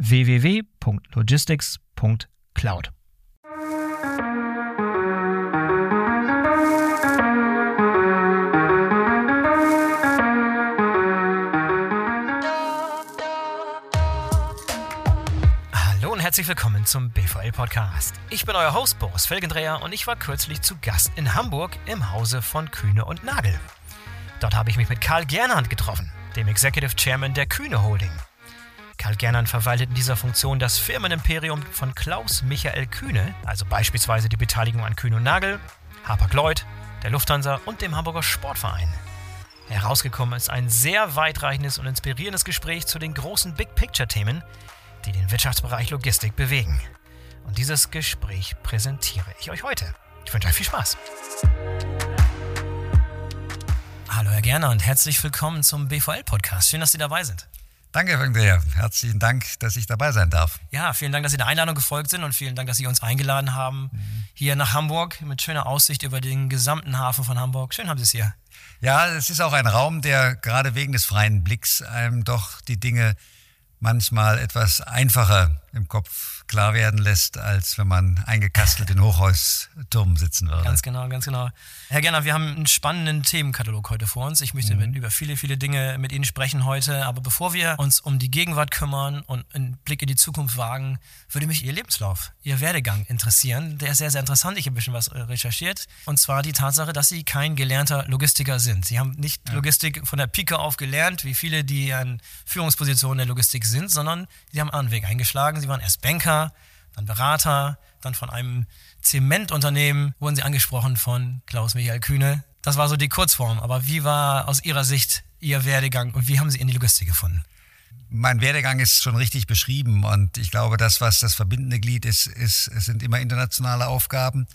www.logistics.cloud. Hallo und herzlich willkommen zum BVL Podcast. Ich bin euer Host Boris Felgendreher und ich war kürzlich zu Gast in Hamburg im Hause von Kühne und Nagel. Dort habe ich mich mit Karl Gernand getroffen, dem Executive Chairman der Kühne Holding. Karl Gernand verwaltet in dieser Funktion das Firmenimperium von Klaus Michael Kühne, also beispielsweise die Beteiligung an Kühne und Nagel, Hapag-Lloyd, der Lufthansa und dem Hamburger Sportverein. Herausgekommen ist ein sehr weitreichendes und inspirierendes Gespräch zu den großen Big-Picture-Themen, die den Wirtschaftsbereich Logistik bewegen. Und dieses Gespräch präsentiere ich euch heute. Ich wünsche euch viel Spaß. Hallo Herr Gerner und herzlich willkommen zum BVL-Podcast. Schön, dass Sie dabei sind. Danke, Andrea. Herzlichen Dank, dass ich dabei sein darf. Ja, vielen Dank, dass Sie der Einladung gefolgt sind und vielen Dank, dass Sie uns eingeladen haben mhm. hier nach Hamburg mit schöner Aussicht über den gesamten Hafen von Hamburg. Schön haben Sie es hier. Ja, es ist auch ein Raum, der gerade wegen des freien Blicks einem doch die Dinge manchmal etwas einfacher im Kopf klar werden lässt, als wenn man eingekastelt in Hochhaustürmen sitzen würde. Ganz genau, ganz genau. Herr Gerner, wir haben einen spannenden Themenkatalog heute vor uns. Ich möchte mhm. über viele, viele Dinge mit Ihnen sprechen heute. Aber bevor wir uns um die Gegenwart kümmern und einen Blick in die Zukunft wagen, würde mich Ihr Lebenslauf, Ihr Werdegang interessieren. Der ist sehr, sehr interessant. Ich habe ein bisschen was äh, recherchiert. Und zwar die Tatsache, dass Sie kein gelernter Logistiker sind. Sie haben nicht ja. Logistik von der Pike auf gelernt, wie viele, die an Führungspositionen der Logistik sind, sondern Sie haben einen anderen Weg eingeschlagen. Sie waren erst Banker, dann Berater, dann von einem Zementunternehmen wurden Sie angesprochen von Klaus-Michael Kühne. Das war so die Kurzform. Aber wie war aus Ihrer Sicht Ihr Werdegang und wie haben Sie in die Logistik gefunden? Mein Werdegang ist schon richtig beschrieben und ich glaube, das, was das verbindende Glied ist, ist, es sind immer internationale Aufgaben.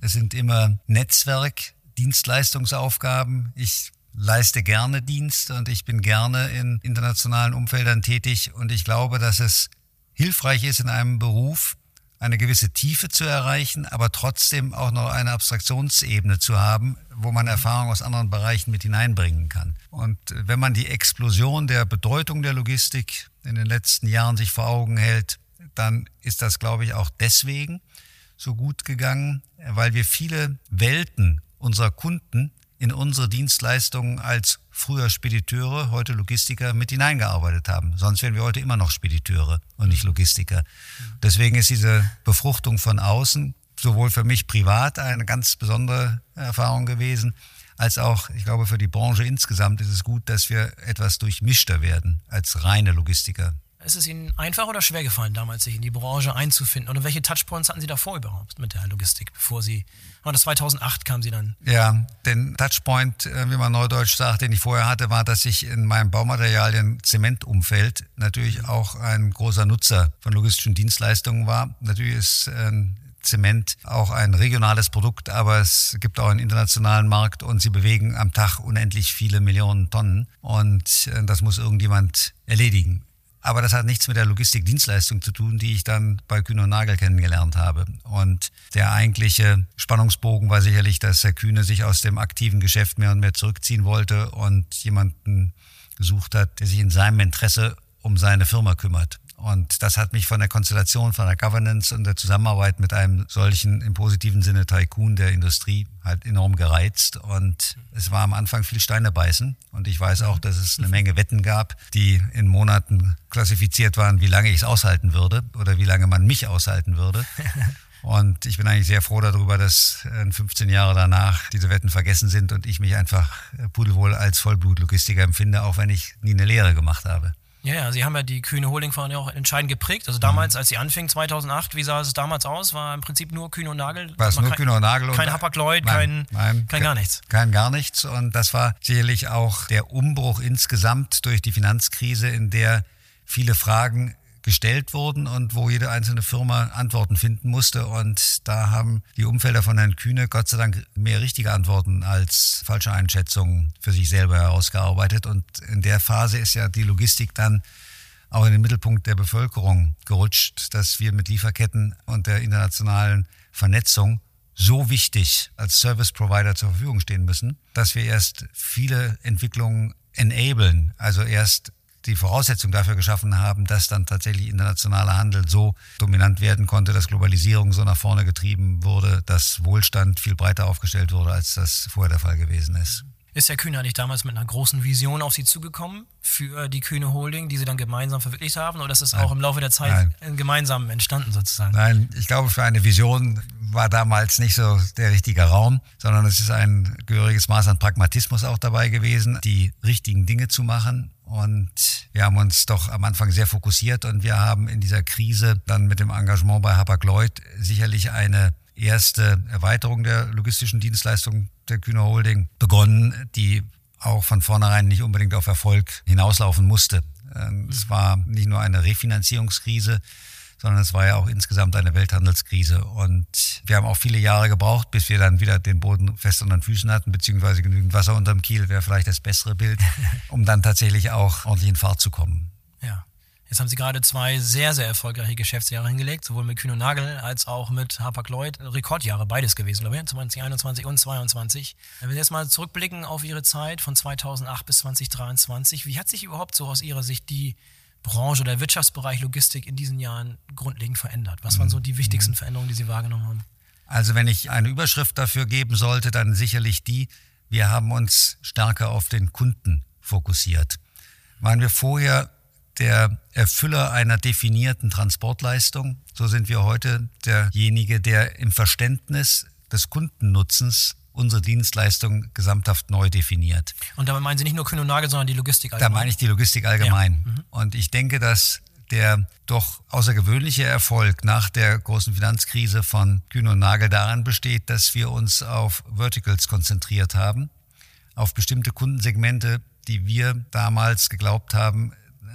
Es sind immer Netzwerk, Dienstleistungsaufgaben. Ich leiste gerne Dienst und ich bin gerne in internationalen Umfeldern tätig und ich glaube, dass es hilfreich ist in einem Beruf, eine gewisse Tiefe zu erreichen, aber trotzdem auch noch eine Abstraktionsebene zu haben, wo man Erfahrung aus anderen Bereichen mit hineinbringen kann. Und wenn man die Explosion der Bedeutung der Logistik in den letzten Jahren sich vor Augen hält, dann ist das, glaube ich, auch deswegen so gut gegangen, weil wir viele Welten unserer Kunden in unsere Dienstleistungen als früher Spediteure, heute Logistiker mit hineingearbeitet haben. Sonst wären wir heute immer noch Spediteure und nicht Logistiker. Deswegen ist diese Befruchtung von außen sowohl für mich privat eine ganz besondere Erfahrung gewesen, als auch, ich glaube, für die Branche insgesamt ist es gut, dass wir etwas durchmischter werden als reine Logistiker. Ist es Ihnen einfach oder schwer gefallen, damals sich in die Branche einzufinden? Oder welche Touchpoints hatten Sie davor überhaupt mit der Logistik, bevor Sie, war das 2008 kam Sie dann? Ja, den Touchpoint, äh, wie man neudeutsch sagt, den ich vorher hatte, war, dass ich in meinem Baumaterialien Zementumfeld natürlich auch ein großer Nutzer von logistischen Dienstleistungen war. Natürlich ist ein Zement auch ein regionales Produkt, aber es gibt auch einen internationalen Markt und sie bewegen am Tag unendlich viele Millionen Tonnen und äh, das muss irgendjemand erledigen. Aber das hat nichts mit der Logistikdienstleistung zu tun, die ich dann bei Kühne und Nagel kennengelernt habe. Und der eigentliche Spannungsbogen war sicherlich, dass Herr Kühne sich aus dem aktiven Geschäft mehr und mehr zurückziehen wollte und jemanden gesucht hat, der sich in seinem Interesse um seine Firma kümmert. Und das hat mich von der Konstellation, von der Governance und der Zusammenarbeit mit einem solchen im positiven Sinne Tycoon der Industrie halt enorm gereizt. Und es war am Anfang viel Steine beißen. Und ich weiß auch, dass es eine Menge Wetten gab, die in Monaten klassifiziert waren, wie lange ich es aushalten würde oder wie lange man mich aushalten würde. Und ich bin eigentlich sehr froh darüber, dass 15 Jahre danach diese Wetten vergessen sind und ich mich einfach pudelwohl als Vollblutlogistiker empfinde, auch wenn ich nie eine Lehre gemacht habe. Ja, ja, Sie haben ja die Kühne Holding ja auch entscheidend geprägt. Also damals, mhm. als Sie anfingen, 2008, wie sah es damals aus? War im Prinzip nur Kühne und Nagel? War es nur kein, Kühne und Nagel? Kein Hapag-Lloyd, kein, nein, kein gar nichts? Kein gar nichts. Und das war sicherlich auch der Umbruch insgesamt durch die Finanzkrise, in der viele Fragen gestellt wurden und wo jede einzelne Firma Antworten finden musste. Und da haben die Umfelder von Herrn Kühne Gott sei Dank mehr richtige Antworten als falsche Einschätzungen für sich selber herausgearbeitet. Und in der Phase ist ja die Logistik dann auch in den Mittelpunkt der Bevölkerung gerutscht, dass wir mit Lieferketten und der internationalen Vernetzung so wichtig als Service Provider zur Verfügung stehen müssen, dass wir erst viele Entwicklungen enablen, also erst die Voraussetzung dafür geschaffen haben, dass dann tatsächlich internationaler Handel so dominant werden konnte, dass Globalisierung so nach vorne getrieben wurde, dass Wohlstand viel breiter aufgestellt wurde, als das vorher der Fall gewesen ist. Ist Herr Kühne eigentlich damals mit einer großen Vision auf Sie zugekommen für die Kühne Holding, die Sie dann gemeinsam verwirklicht haben? Oder ist es auch im Laufe der Zeit Nein. gemeinsam entstanden sozusagen? Nein, ich glaube, für eine Vision war damals nicht so der richtige Raum, sondern es ist ein gehöriges Maß an Pragmatismus auch dabei gewesen, die richtigen Dinge zu machen. Und wir haben uns doch am Anfang sehr fokussiert und wir haben in dieser Krise dann mit dem Engagement bei Hapag-Lloyd sicherlich eine erste Erweiterung der logistischen Dienstleistung der Kühner Holding begonnen, die auch von vornherein nicht unbedingt auf Erfolg hinauslaufen musste. Ähm, es war nicht nur eine Refinanzierungskrise, sondern es war ja auch insgesamt eine Welthandelskrise. Und wir haben auch viele Jahre gebraucht, bis wir dann wieder den Boden fest unter den Füßen hatten, beziehungsweise genügend Wasser unterm Kiel wäre vielleicht das bessere Bild, um dann tatsächlich auch ordentlich in Fahrt zu kommen. Ja. Jetzt haben Sie gerade zwei sehr, sehr erfolgreiche Geschäftsjahre hingelegt, sowohl mit Kühn und Nagel als auch mit Hapag-Lloyd. Rekordjahre, beides gewesen, glaube ich, 2021 und 2022. Wenn wir jetzt mal zurückblicken auf Ihre Zeit von 2008 bis 2023, wie hat sich überhaupt so aus Ihrer Sicht die Branche oder Wirtschaftsbereich Logistik in diesen Jahren grundlegend verändert? Was waren so die wichtigsten mhm. Veränderungen, die Sie wahrgenommen haben? Also wenn ich eine Überschrift dafür geben sollte, dann sicherlich die, wir haben uns stärker auf den Kunden fokussiert. Waren wir vorher der Erfüller einer definierten Transportleistung. So sind wir heute derjenige, der im Verständnis des Kundennutzens unsere Dienstleistung gesamthaft neu definiert. Und damit meinen Sie nicht nur Kühn und Nagel, sondern die Logistik allgemein? Da meine ich die Logistik allgemein. Ja. Mhm. Und ich denke, dass der doch außergewöhnliche Erfolg nach der großen Finanzkrise von Kühn und Nagel daran besteht, dass wir uns auf Verticals konzentriert haben, auf bestimmte Kundensegmente, die wir damals geglaubt haben,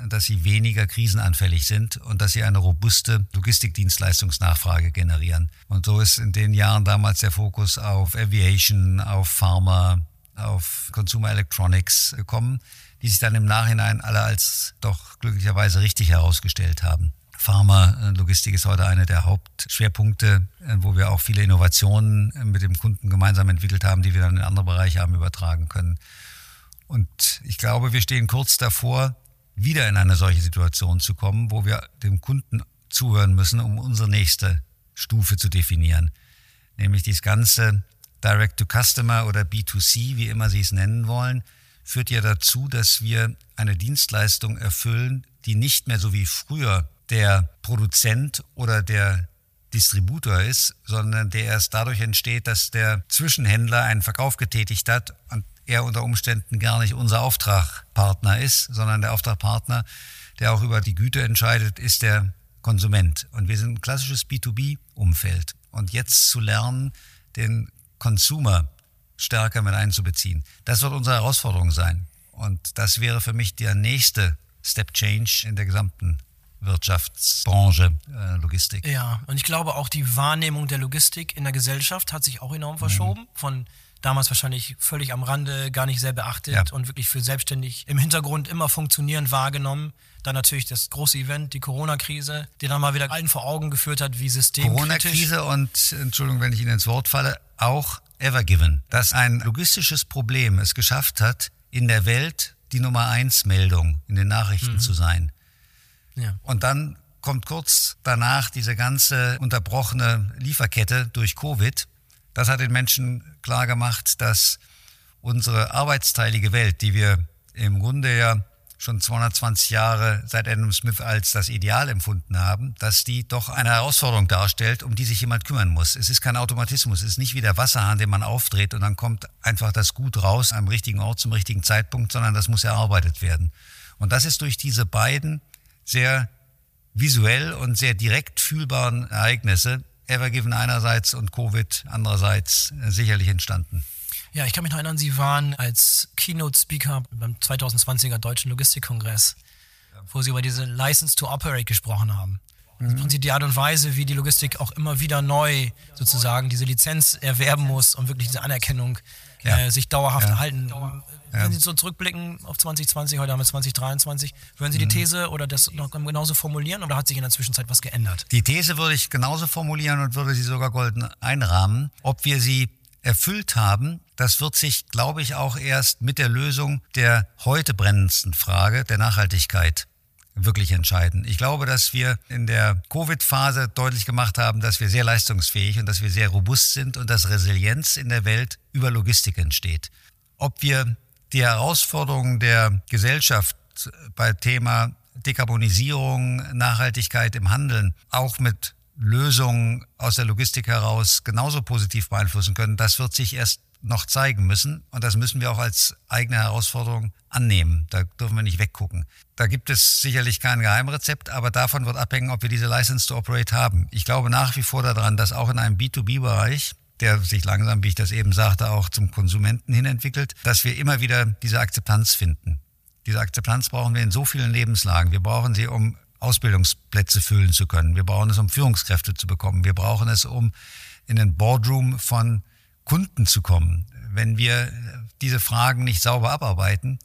dass sie weniger krisenanfällig sind und dass sie eine robuste Logistikdienstleistungsnachfrage generieren. Und so ist in den Jahren damals der Fokus auf Aviation, auf Pharma, auf Consumer Electronics gekommen, die sich dann im Nachhinein alle als doch glücklicherweise richtig herausgestellt haben. Pharma-Logistik ist heute einer der Hauptschwerpunkte, wo wir auch viele Innovationen mit dem Kunden gemeinsam entwickelt haben, die wir dann in andere Bereiche haben übertragen können. Und ich glaube, wir stehen kurz davor, wieder in eine solche Situation zu kommen, wo wir dem Kunden zuhören müssen, um unsere nächste Stufe zu definieren. Nämlich das ganze Direct-to-Customer oder B2C, wie immer Sie es nennen wollen, führt ja dazu, dass wir eine Dienstleistung erfüllen, die nicht mehr so wie früher der Produzent oder der Distributor ist, sondern der erst dadurch entsteht, dass der Zwischenhändler einen Verkauf getätigt hat und er unter Umständen gar nicht unser Auftragpartner ist, sondern der Auftragpartner, der auch über die Güte entscheidet, ist der Konsument. Und wir sind ein klassisches B2B-Umfeld. Und jetzt zu lernen, den Consumer stärker mit einzubeziehen, das wird unsere Herausforderung sein. Und das wäre für mich der nächste Step Change in der gesamten Wirtschaftsbranche, äh, Logistik. Ja, und ich glaube auch die Wahrnehmung der Logistik in der Gesellschaft hat sich auch enorm verschoben. Mhm. Von damals wahrscheinlich völlig am Rande, gar nicht sehr beachtet ja. und wirklich für selbstständig im Hintergrund immer funktionierend wahrgenommen. Dann natürlich das große Event, die Corona-Krise, die dann mal wieder allen vor Augen geführt hat, wie systemkritisch. Corona-Krise und, Entschuldigung, wenn ich Ihnen ins Wort falle, auch Evergiven, dass ein logistisches Problem es geschafft hat, in der Welt die Nummer eins Meldung in den Nachrichten mhm. zu sein. Ja. Und dann kommt kurz danach diese ganze unterbrochene Lieferkette durch Covid. Das hat den Menschen klar gemacht, dass unsere arbeitsteilige Welt, die wir im Grunde ja schon 220 Jahre seit Adam Smith als das Ideal empfunden haben, dass die doch eine Herausforderung darstellt, um die sich jemand kümmern muss. Es ist kein Automatismus, es ist nicht wie der Wasserhahn, den man aufdreht und dann kommt einfach das Gut raus am richtigen Ort zum richtigen Zeitpunkt, sondern das muss erarbeitet werden. Und das ist durch diese beiden sehr visuell und sehr direkt fühlbaren Ereignisse, Evergiven einerseits und Covid andererseits, äh, sicherlich entstanden. Ja, ich kann mich noch erinnern, Sie waren als Keynote-Speaker beim 2020er Deutschen Logistikkongress, wo Sie über diese License to Operate gesprochen haben. Mhm. Im Prinzip die Art und Weise, wie die Logistik auch immer wieder neu sozusagen diese Lizenz erwerben muss, um wirklich diese Anerkennung ja. äh, sich dauerhaft ja. erhalten. Ja. Wenn Sie so zurückblicken auf 2020, heute haben wir 2023, würden Sie die mhm. These oder das noch genauso formulieren oder hat sich in der Zwischenzeit was geändert? Die These würde ich genauso formulieren und würde sie sogar golden einrahmen. Ob wir sie erfüllt haben, das wird sich, glaube ich, auch erst mit der Lösung der heute brennendsten Frage der Nachhaltigkeit wirklich entscheiden. Ich glaube, dass wir in der Covid-Phase deutlich gemacht haben, dass wir sehr leistungsfähig und dass wir sehr robust sind und dass Resilienz in der Welt über Logistik entsteht. Ob wir die Herausforderungen der Gesellschaft bei Thema Dekarbonisierung, Nachhaltigkeit im Handeln auch mit Lösungen aus der Logistik heraus genauso positiv beeinflussen können, das wird sich erst noch zeigen müssen. Und das müssen wir auch als eigene Herausforderung annehmen. Da dürfen wir nicht weggucken. Da gibt es sicherlich kein Geheimrezept, aber davon wird abhängen, ob wir diese License to Operate haben. Ich glaube nach wie vor daran, dass auch in einem B2B-Bereich der sich langsam, wie ich das eben sagte, auch zum Konsumenten hin entwickelt, dass wir immer wieder diese Akzeptanz finden. Diese Akzeptanz brauchen wir in so vielen Lebenslagen. Wir brauchen sie, um Ausbildungsplätze füllen zu können. Wir brauchen es, um Führungskräfte zu bekommen. Wir brauchen es, um in den Boardroom von Kunden zu kommen. Wenn wir diese Fragen nicht sauber abarbeiten,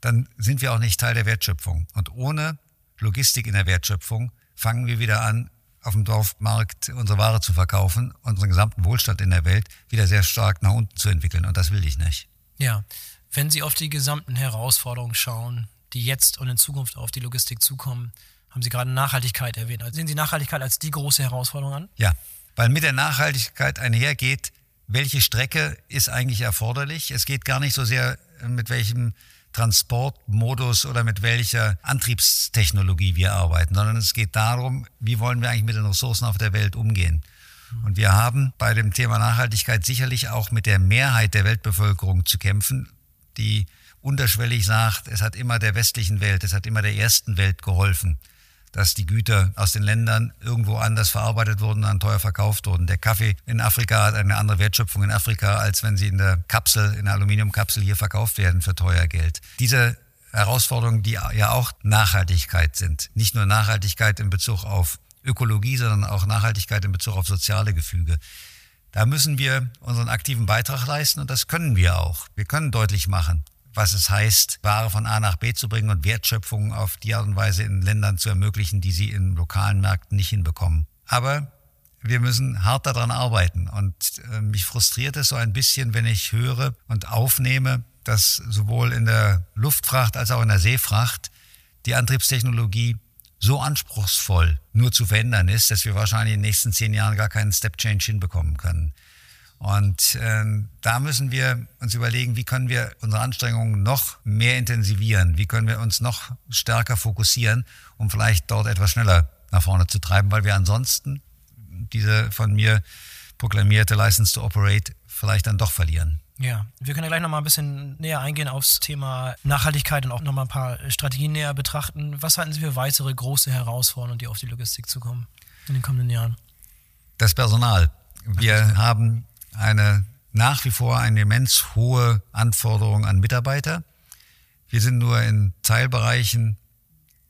dann sind wir auch nicht Teil der Wertschöpfung. Und ohne Logistik in der Wertschöpfung fangen wir wieder an, auf dem Dorfmarkt unsere Ware zu verkaufen, unseren gesamten Wohlstand in der Welt wieder sehr stark nach unten zu entwickeln. Und das will ich nicht. Ja, wenn Sie auf die gesamten Herausforderungen schauen, die jetzt und in Zukunft auf die Logistik zukommen, haben Sie gerade Nachhaltigkeit erwähnt. Also sehen Sie Nachhaltigkeit als die große Herausforderung an? Ja, weil mit der Nachhaltigkeit einhergeht, welche Strecke ist eigentlich erforderlich. Es geht gar nicht so sehr, mit welchem Transportmodus oder mit welcher Antriebstechnologie wir arbeiten, sondern es geht darum, wie wollen wir eigentlich mit den Ressourcen auf der Welt umgehen. Und wir haben bei dem Thema Nachhaltigkeit sicherlich auch mit der Mehrheit der Weltbevölkerung zu kämpfen, die unterschwellig sagt, es hat immer der westlichen Welt, es hat immer der ersten Welt geholfen dass die Güter aus den Ländern irgendwo anders verarbeitet wurden, dann teuer verkauft wurden. Der Kaffee in Afrika hat eine andere Wertschöpfung in Afrika, als wenn sie in der Kapsel, in der Aluminiumkapsel hier verkauft werden für teuer Geld. Diese Herausforderungen, die ja auch Nachhaltigkeit sind. Nicht nur Nachhaltigkeit in Bezug auf Ökologie, sondern auch Nachhaltigkeit in Bezug auf soziale Gefüge. Da müssen wir unseren aktiven Beitrag leisten und das können wir auch. Wir können deutlich machen, was es heißt, Ware von A nach B zu bringen und Wertschöpfung auf die Art und Weise in Ländern zu ermöglichen, die sie in lokalen Märkten nicht hinbekommen. Aber wir müssen hart daran arbeiten. Und äh, mich frustriert es so ein bisschen, wenn ich höre und aufnehme, dass sowohl in der Luftfracht als auch in der Seefracht die Antriebstechnologie so anspruchsvoll nur zu verändern ist, dass wir wahrscheinlich in den nächsten zehn Jahren gar keinen Step Change hinbekommen können. Und ähm, da müssen wir uns überlegen, wie können wir unsere Anstrengungen noch mehr intensivieren, wie können wir uns noch stärker fokussieren, um vielleicht dort etwas schneller nach vorne zu treiben, weil wir ansonsten diese von mir proklamierte License to Operate vielleicht dann doch verlieren. Ja, wir können ja gleich nochmal ein bisschen näher eingehen aufs Thema Nachhaltigkeit und auch nochmal ein paar Strategien näher betrachten. Was halten Sie für weitere große Herausforderungen, die auf die Logistik zukommen in den kommenden Jahren? Das Personal. Wir haben eine nach wie vor eine immens hohe Anforderung an Mitarbeiter. Wir sind nur in Teilbereichen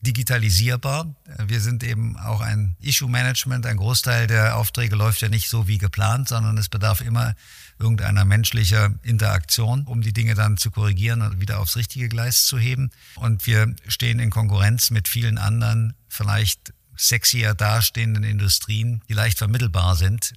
digitalisierbar. Wir sind eben auch ein Issue-Management. Ein Großteil der Aufträge läuft ja nicht so wie geplant, sondern es bedarf immer irgendeiner menschlicher Interaktion, um die Dinge dann zu korrigieren und wieder aufs richtige Gleis zu heben. Und wir stehen in Konkurrenz mit vielen anderen, vielleicht sexier dastehenden Industrien, die leicht vermittelbar sind,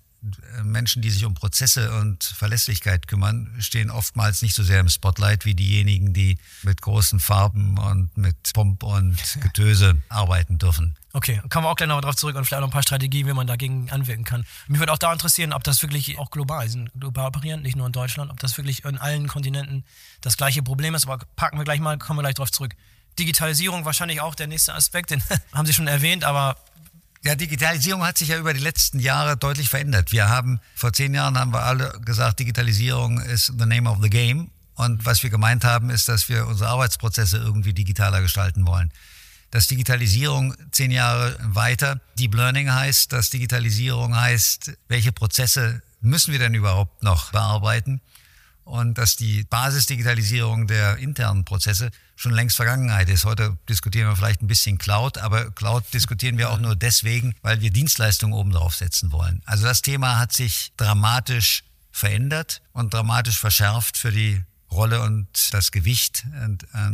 Menschen, die sich um Prozesse und Verlässlichkeit kümmern, stehen oftmals nicht so sehr im Spotlight wie diejenigen, die mit großen Farben und mit Pomp und Getöse arbeiten dürfen. Okay, kommen wir auch gleich noch darauf zurück und vielleicht auch noch ein paar Strategien, wie man dagegen anwirken kann. Mich würde auch da interessieren, ob das wirklich auch global, sind global operieren, nicht nur in Deutschland, ob das wirklich in allen Kontinenten das gleiche Problem ist, aber packen wir gleich mal, kommen wir gleich darauf zurück. Digitalisierung wahrscheinlich auch der nächste Aspekt, den haben Sie schon erwähnt, aber ja, Digitalisierung hat sich ja über die letzten Jahre deutlich verändert. Wir haben vor zehn Jahren haben wir alle gesagt, Digitalisierung ist the name of the game. Und was wir gemeint haben, ist, dass wir unsere Arbeitsprozesse irgendwie digitaler gestalten wollen. Dass Digitalisierung zehn Jahre weiter Deep Learning heißt, dass Digitalisierung heißt, welche Prozesse müssen wir denn überhaupt noch bearbeiten? Und dass die Basisdigitalisierung der internen Prozesse schon längst Vergangenheit ist. Heute diskutieren wir vielleicht ein bisschen Cloud, aber Cloud diskutieren wir auch nur deswegen, weil wir Dienstleistungen oben drauf setzen wollen. Also das Thema hat sich dramatisch verändert und dramatisch verschärft für die Rolle und das Gewicht,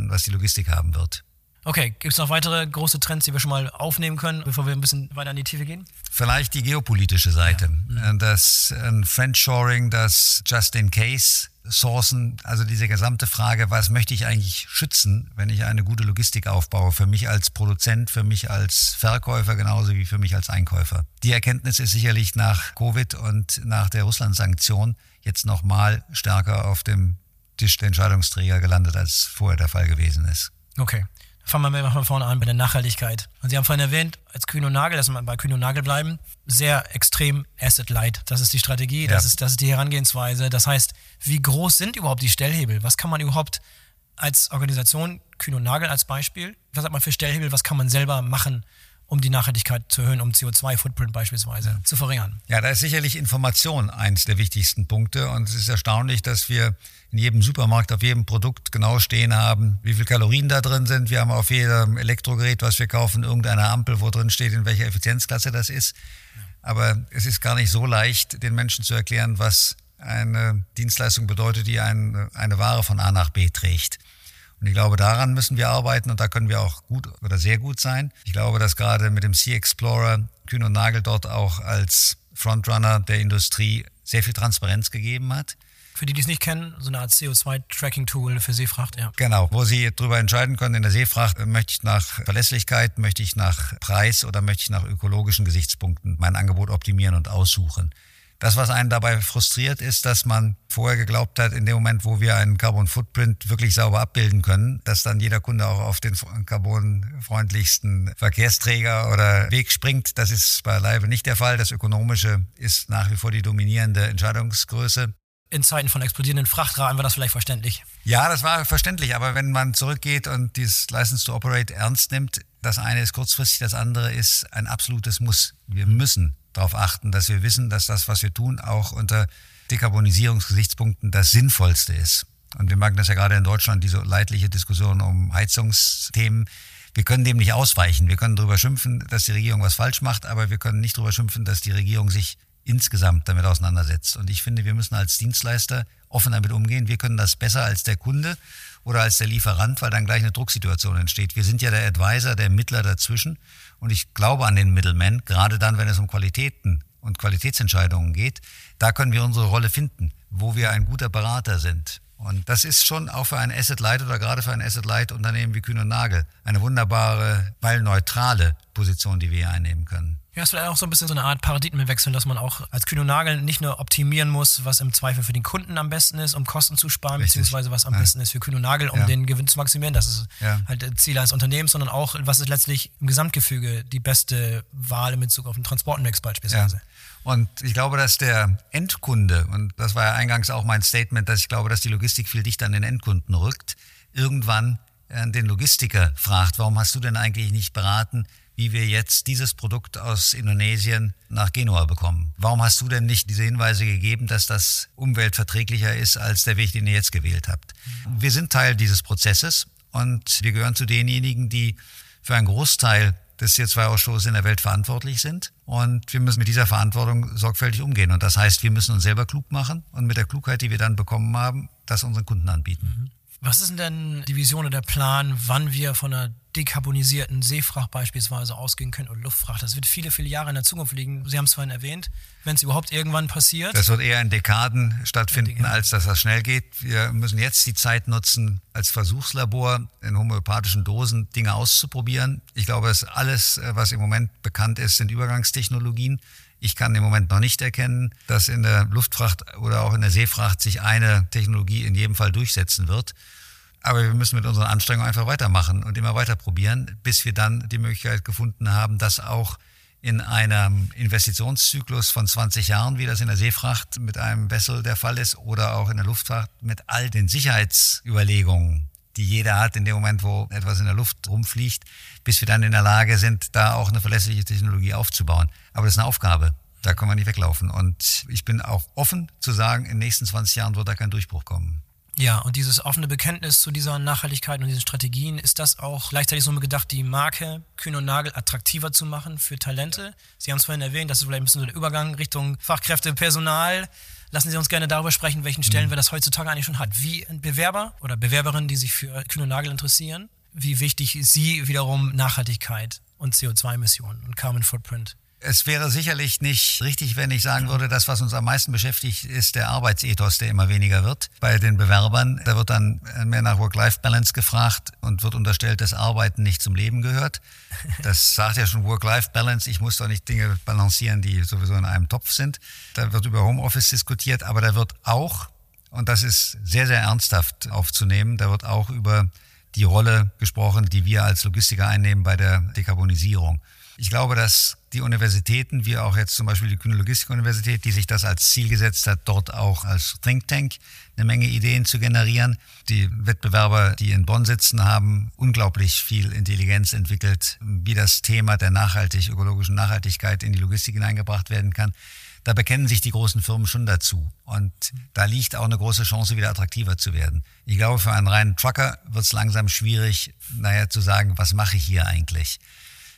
was die Logistik haben wird. Okay, gibt es noch weitere große Trends, die wir schon mal aufnehmen können, bevor wir ein bisschen weiter in die Tiefe gehen? Vielleicht die geopolitische Seite. Ja. Mhm. Das Friendshoring, das Just in Case Sourcen, also diese gesamte Frage, was möchte ich eigentlich schützen, wenn ich eine gute Logistik aufbaue, für mich als Produzent, für mich als Verkäufer genauso wie für mich als Einkäufer. Die Erkenntnis ist sicherlich nach Covid und nach der Russland-Sanktion jetzt nochmal stärker auf dem Tisch der Entscheidungsträger gelandet, als vorher der Fall gewesen ist. Okay. Fangen wir mal von vorne an bei der Nachhaltigkeit. Und Sie haben vorhin erwähnt, als Kühn und Nagel, dass wir bei Kühn und Nagel bleiben, sehr extrem Asset Light. Das ist die Strategie, ja. das, ist, das ist die Herangehensweise. Das heißt, wie groß sind überhaupt die Stellhebel? Was kann man überhaupt als Organisation, Kühn und Nagel als Beispiel, was hat man für Stellhebel, was kann man selber machen, um die Nachhaltigkeit zu erhöhen, um CO2-Footprint beispielsweise ja. zu verringern? Ja, da ist sicherlich Information eins der wichtigsten Punkte. Und es ist erstaunlich, dass wir in jedem Supermarkt auf jedem Produkt genau stehen haben, wie viel Kalorien da drin sind. Wir haben auf jedem Elektrogerät, was wir kaufen, irgendeine Ampel, wo drin steht, in welcher Effizienzklasse das ist. Aber es ist gar nicht so leicht, den Menschen zu erklären, was eine Dienstleistung bedeutet, die eine, eine Ware von A nach B trägt. Und ich glaube, daran müssen wir arbeiten und da können wir auch gut oder sehr gut sein. Ich glaube, dass gerade mit dem Sea Explorer Kühn und Nagel dort auch als Frontrunner der Industrie sehr viel Transparenz gegeben hat. Für die, die es nicht kennen, so eine Art CO2-Tracking-Tool für Seefracht, ja. Genau, wo Sie darüber entscheiden können, in der Seefracht, möchte ich nach Verlässlichkeit, möchte ich nach Preis oder möchte ich nach ökologischen Gesichtspunkten mein Angebot optimieren und aussuchen. Das, was einen dabei frustriert, ist, dass man vorher geglaubt hat, in dem Moment, wo wir einen Carbon Footprint wirklich sauber abbilden können, dass dann jeder Kunde auch auf den carbonfreundlichsten Verkehrsträger oder Weg springt. Das ist beileibe nicht der Fall. Das Ökonomische ist nach wie vor die dominierende Entscheidungsgröße in Zeiten von explodierenden Frachtraten war das vielleicht verständlich. Ja, das war verständlich, aber wenn man zurückgeht und dieses License to Operate ernst nimmt, das eine ist kurzfristig, das andere ist ein absolutes Muss. Wir müssen darauf achten, dass wir wissen, dass das, was wir tun, auch unter Dekarbonisierungsgesichtspunkten das Sinnvollste ist. Und wir merken das ja gerade in Deutschland, diese leidliche Diskussion um Heizungsthemen. Wir können dem nicht ausweichen. Wir können darüber schimpfen, dass die Regierung was falsch macht, aber wir können nicht darüber schimpfen, dass die Regierung sich insgesamt damit auseinandersetzt. Und ich finde, wir müssen als Dienstleister offen damit umgehen. Wir können das besser als der Kunde oder als der Lieferant, weil dann gleich eine Drucksituation entsteht. Wir sind ja der Advisor, der Mittler dazwischen. Und ich glaube an den Middleman, gerade dann, wenn es um Qualitäten und Qualitätsentscheidungen geht. Da können wir unsere Rolle finden, wo wir ein guter Berater sind. Und das ist schon auch für ein Asset Light oder gerade für ein Asset Light Unternehmen wie Kühn und Nagel eine wunderbare, weil neutrale Position, die wir hier einnehmen können. Ja, es vielleicht auch so ein bisschen so eine Art Paradigmenwechsel, dass man auch als Kühn und Nagel nicht nur optimieren muss, was im Zweifel für den Kunden am besten ist, um Kosten zu sparen, Richtig. beziehungsweise was am ja. besten ist für Kühn und Nagel, um ja. den Gewinn zu maximieren. Das ist ja. halt Ziel eines Unternehmens, sondern auch, was ist letztlich im Gesamtgefüge die beste Wahl in Bezug auf den Transportmix beispielsweise. Und ich glaube, dass der Endkunde, und das war ja eingangs auch mein Statement, dass ich glaube, dass die Logistik viel dichter an den Endkunden rückt, irgendwann den Logistiker fragt, warum hast du denn eigentlich nicht beraten, wie wir jetzt dieses Produkt aus Indonesien nach Genua bekommen. Warum hast du denn nicht diese Hinweise gegeben, dass das umweltverträglicher ist als der Weg, den ihr jetzt gewählt habt? Wir sind Teil dieses Prozesses und wir gehören zu denjenigen, die für einen Großteil des CO2-Ausstoßes in der Welt verantwortlich sind. Und wir müssen mit dieser Verantwortung sorgfältig umgehen. Und das heißt, wir müssen uns selber klug machen und mit der Klugheit, die wir dann bekommen haben, das unseren Kunden anbieten. Mhm. Was ist denn die Vision oder der Plan, wann wir von einer dekarbonisierten Seefracht beispielsweise ausgehen können oder Luftfracht? Das wird viele, viele Jahre in der Zukunft liegen. Sie haben es vorhin erwähnt, wenn es überhaupt irgendwann passiert. Das wird eher in Dekaden stattfinden, Dekaden. als dass das schnell geht. Wir müssen jetzt die Zeit nutzen, als Versuchslabor in homöopathischen Dosen Dinge auszuprobieren. Ich glaube, dass alles, was im Moment bekannt ist, sind Übergangstechnologien. Ich kann im Moment noch nicht erkennen, dass in der Luftfracht oder auch in der Seefracht sich eine Technologie in jedem Fall durchsetzen wird. Aber wir müssen mit unseren Anstrengungen einfach weitermachen und immer weiter probieren, bis wir dann die Möglichkeit gefunden haben, dass auch in einem Investitionszyklus von 20 Jahren, wie das in der Seefracht mit einem Vessel der Fall ist, oder auch in der Luftfracht mit all den Sicherheitsüberlegungen, die jeder hat in dem Moment, wo etwas in der Luft rumfliegt, bis wir dann in der Lage sind, da auch eine verlässliche Technologie aufzubauen. Aber das ist eine Aufgabe. Da können wir nicht weglaufen. Und ich bin auch offen zu sagen, in den nächsten 20 Jahren wird da kein Durchbruch kommen. Ja, und dieses offene Bekenntnis zu dieser Nachhaltigkeit und diesen Strategien, ist das auch gleichzeitig so gedacht, die Marke Kühn und Nagel attraktiver zu machen für Talente? Sie haben es vorhin erwähnt, das ist vielleicht ein bisschen so der Übergang Richtung Fachkräfte, Personal. Lassen Sie uns gerne darüber sprechen, welchen Stellen mhm. wir das heutzutage eigentlich schon hat. Wie ein Bewerber oder Bewerberinnen, die sich für Kühn und Nagel interessieren, wie wichtig ist Sie wiederum Nachhaltigkeit und CO2-Emissionen und Carbon Footprint? Es wäre sicherlich nicht richtig, wenn ich sagen würde, das, was uns am meisten beschäftigt, ist der Arbeitsethos, der immer weniger wird. Bei den Bewerbern, da wird dann mehr nach Work-Life-Balance gefragt und wird unterstellt, dass Arbeiten nicht zum Leben gehört. Das sagt ja schon Work-Life-Balance. Ich muss doch nicht Dinge balancieren, die sowieso in einem Topf sind. Da wird über Homeoffice diskutiert, aber da wird auch, und das ist sehr, sehr ernsthaft aufzunehmen, da wird auch über die Rolle gesprochen, die wir als Logistiker einnehmen bei der Dekarbonisierung. Ich glaube, dass die Universitäten, wie auch jetzt zum Beispiel die Kühne Logistik-Universität, die sich das als Ziel gesetzt hat, dort auch als Think Tank eine Menge Ideen zu generieren. Die Wettbewerber, die in Bonn sitzen, haben unglaublich viel Intelligenz entwickelt, wie das Thema der nachhaltig, ökologischen Nachhaltigkeit in die Logistik hineingebracht werden kann. Da bekennen sich die großen Firmen schon dazu. Und da liegt auch eine große Chance, wieder attraktiver zu werden. Ich glaube, für einen reinen Trucker wird es langsam schwierig, naja, zu sagen, was mache ich hier eigentlich?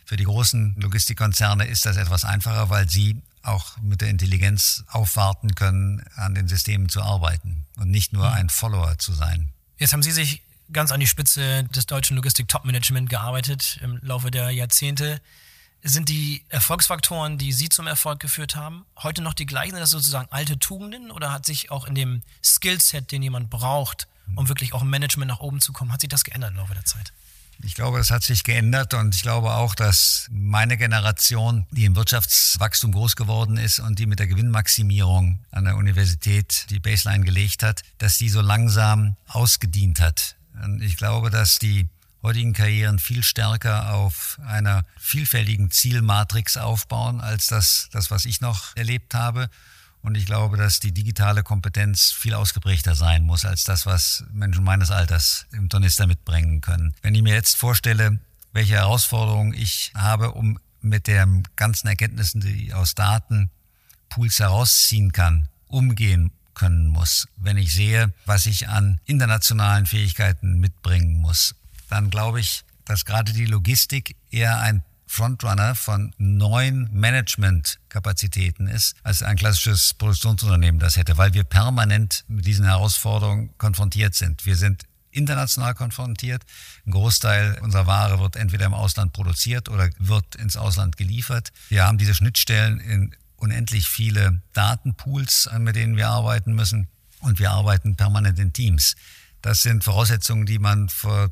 Für die großen Logistikkonzerne ist das etwas einfacher, weil sie auch mit der Intelligenz aufwarten können, an den Systemen zu arbeiten und nicht nur mhm. ein Follower zu sein. Jetzt haben Sie sich ganz an die Spitze des deutschen Logistik-Top-Management gearbeitet im Laufe der Jahrzehnte. Sind die Erfolgsfaktoren, die Sie zum Erfolg geführt haben, heute noch die gleichen? Sind das sozusagen alte Tugenden oder hat sich auch in dem Skillset, den jemand braucht, um wirklich auch im Management nach oben zu kommen, hat sich das geändert im Laufe der Zeit? Ich glaube, das hat sich geändert und ich glaube auch, dass meine Generation, die im Wirtschaftswachstum groß geworden ist und die mit der Gewinnmaximierung an der Universität die Baseline gelegt hat, dass die so langsam ausgedient hat. Und ich glaube, dass die heutigen Karrieren viel stärker auf einer vielfältigen Zielmatrix aufbauen, als das, das was ich noch erlebt habe. Und ich glaube, dass die digitale Kompetenz viel ausgeprägter sein muss als das, was Menschen meines Alters im Tornister mitbringen können. Wenn ich mir jetzt vorstelle, welche Herausforderungen ich habe, um mit den ganzen Erkenntnissen, die ich aus Datenpools herausziehen kann, umgehen können muss, wenn ich sehe, was ich an internationalen Fähigkeiten mitbringen muss, dann glaube ich, dass gerade die Logistik eher ein Frontrunner von neuen Managementkapazitäten ist, als ein klassisches Produktionsunternehmen das hätte, weil wir permanent mit diesen Herausforderungen konfrontiert sind. Wir sind international konfrontiert. Ein Großteil unserer Ware wird entweder im Ausland produziert oder wird ins Ausland geliefert. Wir haben diese Schnittstellen in unendlich viele Datenpools, mit denen wir arbeiten müssen. Und wir arbeiten permanent in Teams. Das sind Voraussetzungen, die man vor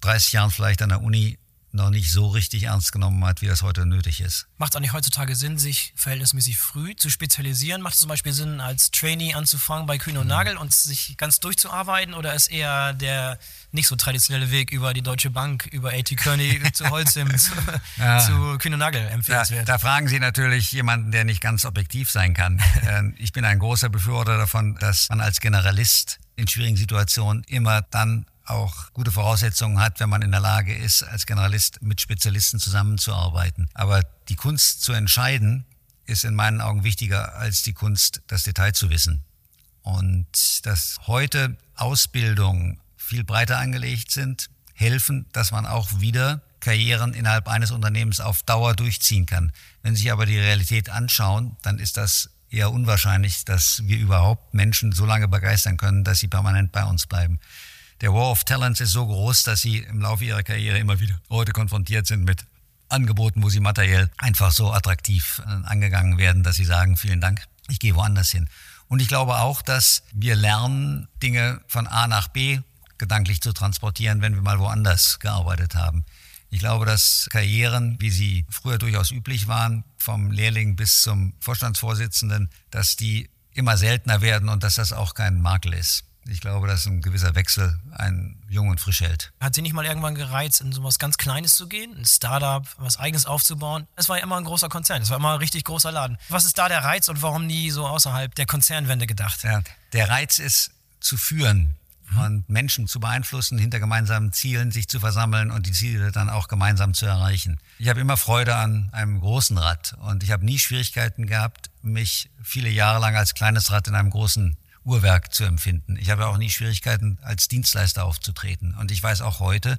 30 Jahren vielleicht an der Uni noch nicht so richtig ernst genommen hat, wie das heute nötig ist. Macht es eigentlich heutzutage Sinn, sich verhältnismäßig früh zu spezialisieren? Macht es zum Beispiel Sinn, als Trainee anzufangen bei Kühn und mhm. Nagel und sich ganz durchzuarbeiten? Oder ist eher der nicht so traditionelle Weg über die Deutsche Bank, über A.T. Kearney zu Holzim zu, ja. zu Kühn und Nagel empfehlenswert? Da, da fragen Sie natürlich jemanden, der nicht ganz objektiv sein kann. Ähm, ich bin ein großer Befürworter davon, dass man als Generalist in schwierigen Situationen immer dann auch gute Voraussetzungen hat, wenn man in der Lage ist, als Generalist mit Spezialisten zusammenzuarbeiten. Aber die Kunst zu entscheiden, ist in meinen Augen wichtiger als die Kunst, das Detail zu wissen. Und dass heute Ausbildung viel breiter angelegt sind, helfen, dass man auch wieder Karrieren innerhalb eines Unternehmens auf Dauer durchziehen kann. Wenn Sie sich aber die Realität anschauen, dann ist das eher unwahrscheinlich, dass wir überhaupt Menschen so lange begeistern können, dass sie permanent bei uns bleiben der War of Talents ist so groß, dass sie im Laufe ihrer Karriere immer wieder heute konfrontiert sind mit Angeboten, wo sie materiell einfach so attraktiv äh, angegangen werden, dass sie sagen, vielen Dank, ich gehe woanders hin. Und ich glaube auch, dass wir lernen, Dinge von A nach B gedanklich zu transportieren, wenn wir mal woanders gearbeitet haben. Ich glaube, dass Karrieren, wie sie früher durchaus üblich waren, vom Lehrling bis zum Vorstandsvorsitzenden, dass die immer seltener werden und dass das auch kein Makel ist. Ich glaube, dass ein gewisser Wechsel einen jung und frisch hält. Hat sie nicht mal irgendwann gereizt, in so was ganz Kleines zu gehen, ein Startup, was Eigenes aufzubauen? Es war ja immer ein großer Konzern, es war immer ein richtig großer Laden. Was ist da der Reiz und warum nie so außerhalb der Konzernwende gedacht? Ja, der Reiz ist zu führen mhm. und Menschen zu beeinflussen, hinter gemeinsamen Zielen sich zu versammeln und die Ziele dann auch gemeinsam zu erreichen. Ich habe immer Freude an einem großen Rad und ich habe nie Schwierigkeiten gehabt, mich viele Jahre lang als kleines Rad in einem großen Uhrwerk zu empfinden. Ich habe auch nie Schwierigkeiten, als Dienstleister aufzutreten. Und ich weiß auch heute,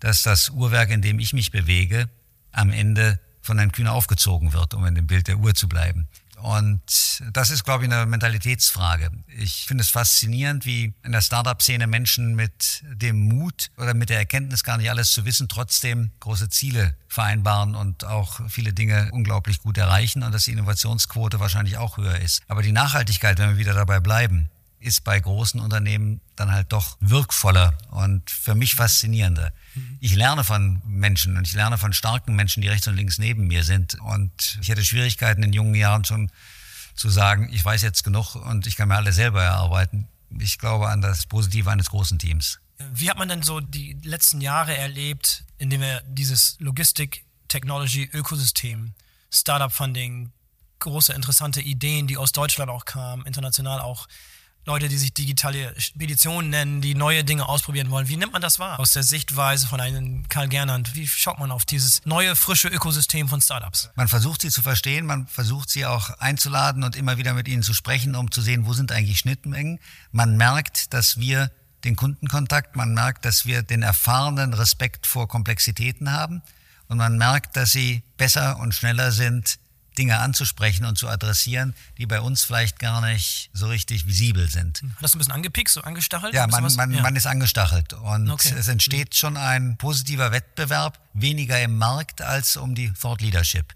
dass das Uhrwerk, in dem ich mich bewege, am Ende von einem Kühner aufgezogen wird, um in dem Bild der Uhr zu bleiben. Und das ist, glaube ich, eine Mentalitätsfrage. Ich finde es faszinierend, wie in der Startup-Szene Menschen mit dem Mut oder mit der Erkenntnis, gar nicht alles zu wissen, trotzdem große Ziele vereinbaren und auch viele Dinge unglaublich gut erreichen und dass die Innovationsquote wahrscheinlich auch höher ist. Aber die Nachhaltigkeit, wenn wir wieder dabei bleiben, ist bei großen Unternehmen dann halt doch wirkvoller und für mich faszinierender. Mhm. Ich lerne von Menschen und ich lerne von starken Menschen, die rechts und links neben mir sind. Und ich hatte Schwierigkeiten in jungen Jahren schon zu sagen, ich weiß jetzt genug und ich kann mir alle selber erarbeiten. Ich glaube an das Positive eines großen Teams. Wie hat man denn so die letzten Jahre erlebt, indem wir dieses Logistik-Technology-Ökosystem, Startup-Funding, große interessante Ideen, die aus Deutschland auch kamen, international auch Leute, die sich digitale Speditionen nennen, die neue Dinge ausprobieren wollen. Wie nimmt man das wahr aus der Sichtweise von einem Karl Gernand? Wie schaut man auf dieses neue, frische Ökosystem von Startups? Man versucht sie zu verstehen, man versucht sie auch einzuladen und immer wieder mit ihnen zu sprechen, um zu sehen, wo sind eigentlich Schnittmengen. Man merkt, dass wir den Kundenkontakt, man merkt, dass wir den erfahrenen Respekt vor Komplexitäten haben und man merkt, dass sie besser und schneller sind, Dinge anzusprechen und zu adressieren, die bei uns vielleicht gar nicht so richtig visibel sind. Hat das ein bisschen angepickt, so angestachelt? Ja, man, man, ja. man ist angestachelt und okay. es entsteht schon ein positiver Wettbewerb, weniger im Markt als um die Thought Leadership.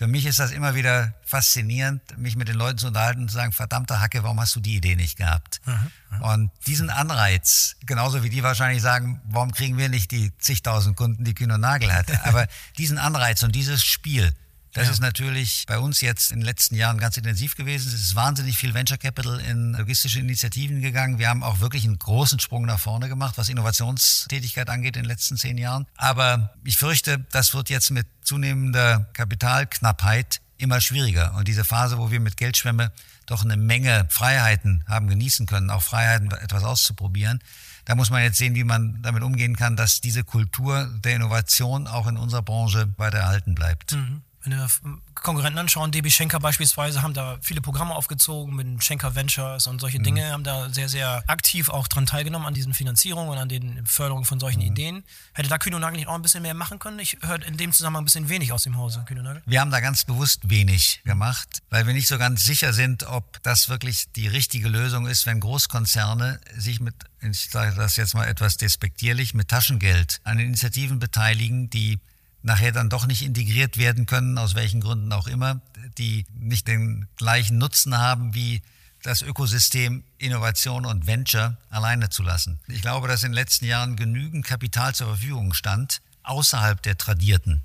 Für mich ist das immer wieder faszinierend, mich mit den Leuten zu unterhalten und zu sagen, verdammte Hacke, warum hast du die Idee nicht gehabt? Mhm, mhm. Und diesen Anreiz, genauso wie die wahrscheinlich sagen, warum kriegen wir nicht die zigtausend Kunden, die Kühn und Nagel hat, aber diesen Anreiz und dieses Spiel, das ja. ist natürlich bei uns jetzt in den letzten Jahren ganz intensiv gewesen. Es ist wahnsinnig viel Venture Capital in logistische Initiativen gegangen. Wir haben auch wirklich einen großen Sprung nach vorne gemacht, was Innovationstätigkeit angeht in den letzten zehn Jahren. Aber ich fürchte, das wird jetzt mit zunehmender Kapitalknappheit immer schwieriger. Und diese Phase, wo wir mit Geldschwemme doch eine Menge Freiheiten haben genießen können, auch Freiheiten, etwas auszuprobieren, da muss man jetzt sehen, wie man damit umgehen kann, dass diese Kultur der Innovation auch in unserer Branche weiter erhalten bleibt. Mhm. Wenn wir Konkurrenten anschauen, DB Schenker beispielsweise, haben da viele Programme aufgezogen mit Schenker Ventures und solche mhm. Dinge, haben da sehr, sehr aktiv auch dran teilgenommen an diesen Finanzierungen und an den Förderungen von solchen mhm. Ideen. Hätte da Kühn und Nagel nicht auch ein bisschen mehr machen können? Ich höre in dem Zusammenhang ein bisschen wenig aus dem Hause, Kühn und Nagel. Wir haben da ganz bewusst wenig gemacht, weil wir nicht so ganz sicher sind, ob das wirklich die richtige Lösung ist, wenn Großkonzerne sich mit, ich sage das jetzt mal etwas despektierlich, mit Taschengeld an Initiativen beteiligen, die nachher dann doch nicht integriert werden können, aus welchen Gründen auch immer, die nicht den gleichen Nutzen haben wie das Ökosystem Innovation und Venture alleine zu lassen. Ich glaube, dass in den letzten Jahren genügend Kapital zur Verfügung stand, außerhalb der Tradierten,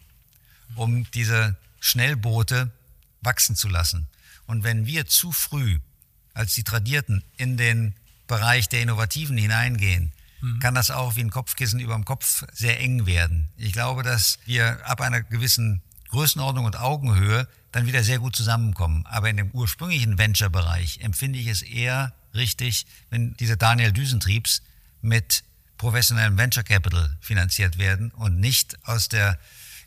um diese Schnellboote wachsen zu lassen. Und wenn wir zu früh als die Tradierten in den Bereich der Innovativen hineingehen, mhm. kann das auch wie ein Kopfkissen über dem Kopf sehr eng werden. Ich glaube, dass wir ab einer gewissen Größenordnung und Augenhöhe dann wieder sehr gut zusammenkommen. Aber in dem ursprünglichen Venture-Bereich empfinde ich es eher richtig, wenn diese Daniel Düsentriebs mit professionellem Venture Capital finanziert werden und nicht aus der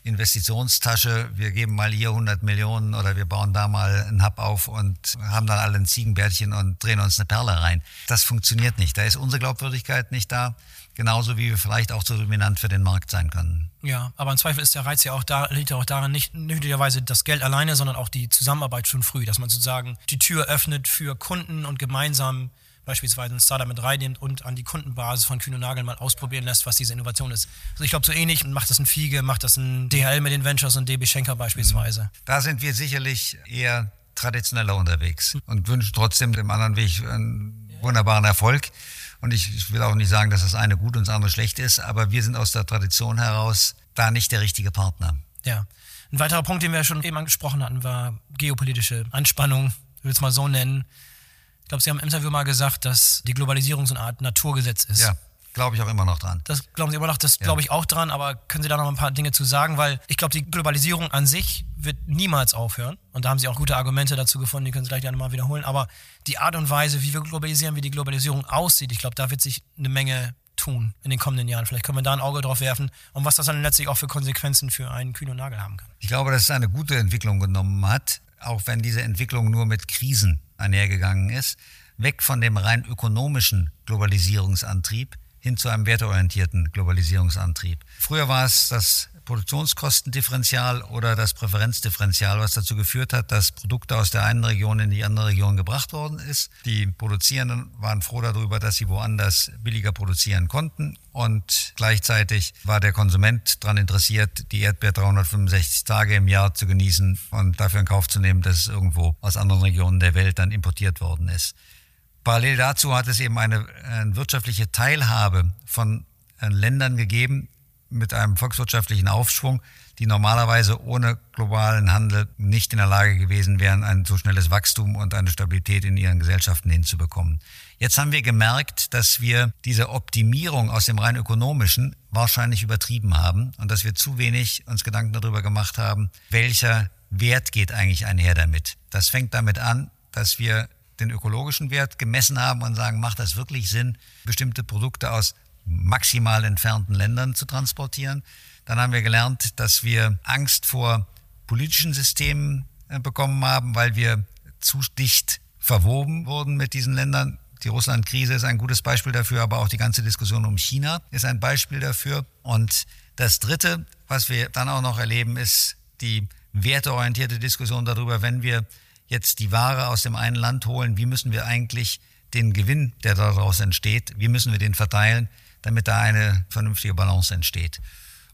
Investitionstasche, wir geben mal hier 100 Millionen oder wir bauen da mal einen Hub auf und haben dann alle ein Ziegenbärtchen und drehen uns eine Perle rein. Das funktioniert nicht. Da ist unsere Glaubwürdigkeit nicht da. Genauso wie wir vielleicht auch zu dominant für den Markt sein können. Ja, aber im Zweifel ist der Reiz ja auch da, liegt ja auch daran, nicht nötigerweise das Geld alleine, sondern auch die Zusammenarbeit schon früh, dass man sozusagen die Tür öffnet für Kunden und gemeinsam beispielsweise ein Startup mit reinnimmt und an die Kundenbasis von Kühn und Nagel mal ausprobieren lässt, was diese Innovation ist. Also ich glaube, so ähnlich macht das ein Fiege, macht das ein DHL mit den Ventures und DB Schenker beispielsweise. Da sind wir sicherlich eher traditioneller unterwegs und wünschen trotzdem dem anderen Weg einen wunderbaren Erfolg. Und ich, ich will auch nicht sagen, dass das eine gut und das andere schlecht ist, aber wir sind aus der Tradition heraus da nicht der richtige Partner. Ja. Ein weiterer Punkt, den wir schon eben angesprochen hatten, war geopolitische Anspannung, ich will es mal so nennen. Ich glaube, Sie haben im Interview mal gesagt, dass die Globalisierung so eine Art Naturgesetz ist. Ja. Glaube ich auch immer noch dran. Das glauben Sie immer noch, das ja. glaube ich auch dran, aber können Sie da noch ein paar Dinge zu sagen? Weil ich glaube, die Globalisierung an sich wird niemals aufhören. Und da haben Sie auch gute Argumente dazu gefunden, die können Sie gleich gerne mal wiederholen. Aber die Art und Weise, wie wir globalisieren, wie die Globalisierung aussieht, ich glaube, da wird sich eine Menge tun in den kommenden Jahren. Vielleicht können wir da ein Auge drauf werfen und was das dann letztlich auch für Konsequenzen für einen Kühn und Nagel haben kann. Ich glaube, dass es eine gute Entwicklung genommen hat, auch wenn diese Entwicklung nur mit Krisen einhergegangen ist. Weg von dem rein ökonomischen Globalisierungsantrieb hin zu einem werteorientierten Globalisierungsantrieb. Früher war es das Produktionskostendifferenzial oder das Präferenzdifferenzial, was dazu geführt hat, dass Produkte aus der einen Region in die andere Region gebracht worden ist. Die Produzierenden waren froh darüber, dass sie woanders billiger produzieren konnten und gleichzeitig war der Konsument daran interessiert, die Erdbeer 365 Tage im Jahr zu genießen und dafür in Kauf zu nehmen, dass es irgendwo aus anderen Regionen der Welt dann importiert worden ist. Parallel dazu hat es eben eine, eine wirtschaftliche Teilhabe von äh, Ländern gegeben mit einem volkswirtschaftlichen Aufschwung, die normalerweise ohne globalen Handel nicht in der Lage gewesen wären, ein so schnelles Wachstum und eine Stabilität in ihren Gesellschaften hinzubekommen. Jetzt haben wir gemerkt, dass wir diese Optimierung aus dem rein ökonomischen wahrscheinlich übertrieben haben und dass wir zu wenig uns Gedanken darüber gemacht haben, welcher Wert geht eigentlich einher damit. Das fängt damit an, dass wir den ökologischen Wert gemessen haben und sagen, macht das wirklich Sinn, bestimmte Produkte aus maximal entfernten Ländern zu transportieren. Dann haben wir gelernt, dass wir Angst vor politischen Systemen äh, bekommen haben, weil wir zu dicht verwoben wurden mit diesen Ländern. Die Russland-Krise ist ein gutes Beispiel dafür, aber auch die ganze Diskussion um China ist ein Beispiel dafür. Und das Dritte, was wir dann auch noch erleben, ist die werteorientierte Diskussion darüber, wenn wir jetzt die Ware aus dem einen Land holen, wie müssen wir eigentlich den Gewinn, der daraus entsteht, wie müssen wir den verteilen, damit da eine vernünftige Balance entsteht.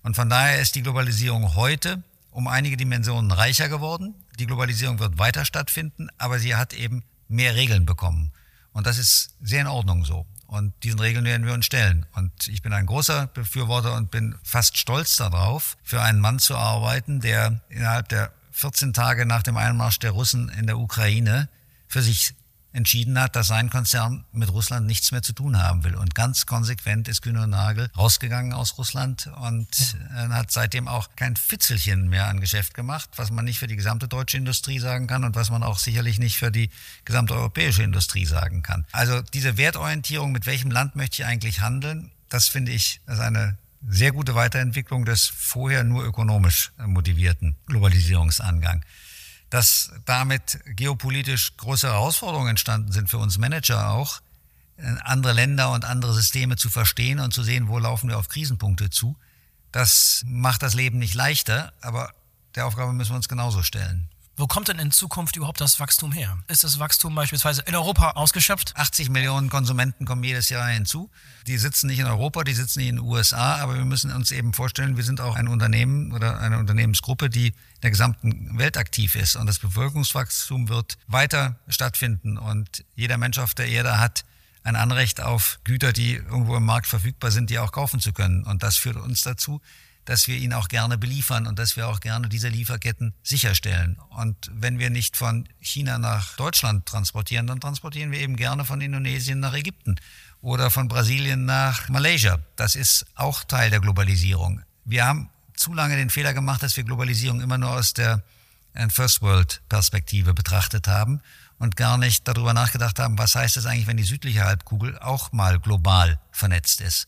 Und von daher ist die Globalisierung heute um einige Dimensionen reicher geworden. Die Globalisierung wird weiter stattfinden, aber sie hat eben mehr Regeln bekommen. Und das ist sehr in Ordnung so. Und diesen Regeln werden wir uns stellen. Und ich bin ein großer Befürworter und bin fast stolz darauf, für einen Mann zu arbeiten, der innerhalb der 14 Tage nach dem Einmarsch der Russen in der Ukraine für sich entschieden hat, dass sein Konzern mit Russland nichts mehr zu tun haben will. Und ganz konsequent ist Kühne und Nagel rausgegangen aus Russland und ja. Äh, hat seitdem auch kein Fitzelchen mehr an Geschäft gemacht, was man nicht für die gesamte deutsche Industrie sagen kann und was man auch sicherlich nicht für die gesamte europäische Industrie sagen kann. Also diese Wertorientierung, mit welchem Land möchte ich eigentlich handeln, das finde ich ist eine sehr gute Weiterentwicklung des vorher nur ökonomisch motivierten Globalisierungsangang. Dass damit geopolitisch große Herausforderungen entstanden sind für uns Manager auch, andere Länder und andere Systeme zu verstehen und zu sehen, wo laufen wir auf Krisenpunkte zu. Das macht das Leben nicht leichter, aber der Aufgabe müssen wir uns genauso stellen. Wo kommt denn in Zukunft überhaupt das Wachstum her? Ist das Wachstum beispielsweise in Europa ausgeschöpft? 80 Millionen Konsumenten kommen jedes Jahr hinzu. Die sitzen nicht in Europa, die sitzen nicht in den USA, aber wir müssen uns eben vorstellen, wir sind auch ein Unternehmen oder eine Unternehmensgruppe, die in der gesamten Welt aktiv ist. Und das Bevölkerungswachstum wird weiter stattfinden. Und jeder Mensch auf der Erde hat ein Anrecht auf Güter, die irgendwo im Markt verfügbar sind, die auch kaufen zu können. Und das führt uns dazu, dass wir ihn auch gerne beliefern und dass wir auch gerne diese Lieferketten sicherstellen. Und wenn wir nicht von China nach Deutschland transportieren, dann transportieren wir eben gerne von Indonesien nach Ägypten oder von Brasilien nach Malaysia. Das ist auch Teil der Globalisierung. Wir haben zu lange den Fehler gemacht, dass wir Globalisierung immer nur aus der äh, First World Perspektive betrachtet haben und gar nicht darüber nachgedacht haben, was heißt es eigentlich, wenn die südliche Halbkugel auch mal global vernetzt ist.